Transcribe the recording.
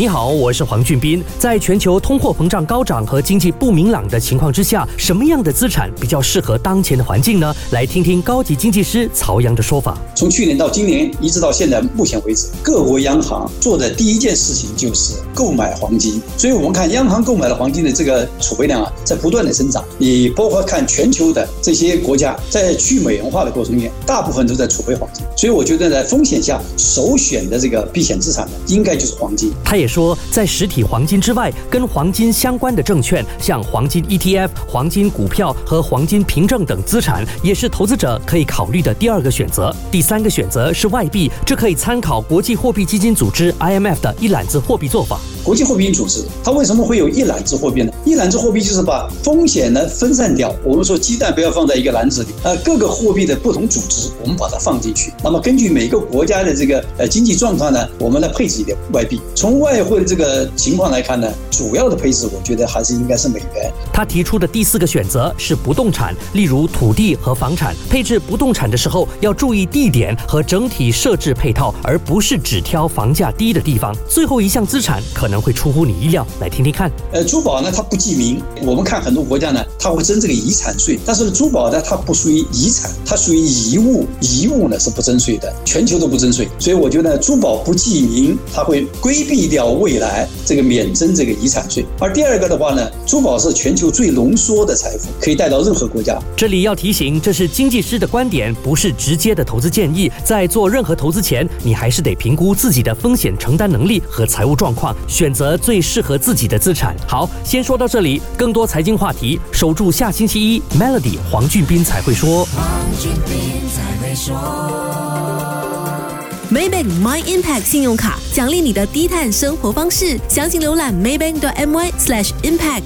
你好，我是黄俊斌。在全球通货膨胀高涨和经济不明朗的情况之下，什么样的资产比较适合当前的环境呢？来听听高级经济师曹阳的说法。从去年到今年，一直到现在目前为止，各国央行做的第一件事情就是购买黄金。所以我们看央行购买的黄金的这个储备量啊，在不断的增长。你包括看全球的这些国家，在去美元化的过程中面，大部分都在储备黄金。所以我觉得在风险下，首选的这个避险资产呢，应该就是黄金。它也说，在实体黄金之外，跟黄金相关的证券，像黄金 ETF、黄金股票和黄金凭证等资产，也是投资者可以考虑的第二个选择。第三个选择是外币，这可以参考国际货币基金组织 IMF 的一揽子货币做法。国际货币组织它为什么会有一揽子货币呢？一揽子货币就是把风险呢分散掉。我们说鸡蛋不要放在一个篮子里，呃，各个货币的不同组织，我们把它放进去。那么根据每个国家的这个呃经济状况呢，我们来配置一点外币。从外汇的这个情况来看呢，主要的配置我觉得还是应该是美元。他提出的第四个选择是不动产，例如土地和房产。配置不动产的时候要注意地点和整体设置配套，而不是只挑房价低的地方。最后一项资产可能会出乎你意料，来听听看。呃，珠宝呢它不记名，我们看很多国家呢，它会征这个遗产税，但是珠宝呢它不属于遗产，它属于遗物，遗物呢是不征税的，全球都不征税。所以我觉得珠宝不记名，它会规避掉。未来这个免征这个遗产税，而第二个的话呢，珠宝是全球最浓缩的财富，可以带到任何国家。这里要提醒，这是经济师的观点，不是直接的投资建议。在做任何投资前，你还是得评估自己的风险承担能力和财务状况，选择最适合自己的资产。好，先说到这里，更多财经话题，守住下星期一，Melody 黄俊斌才会说。Maybank My Impact 信用卡奖励你的低碳生活方式，详情浏览 maybank.my/impact。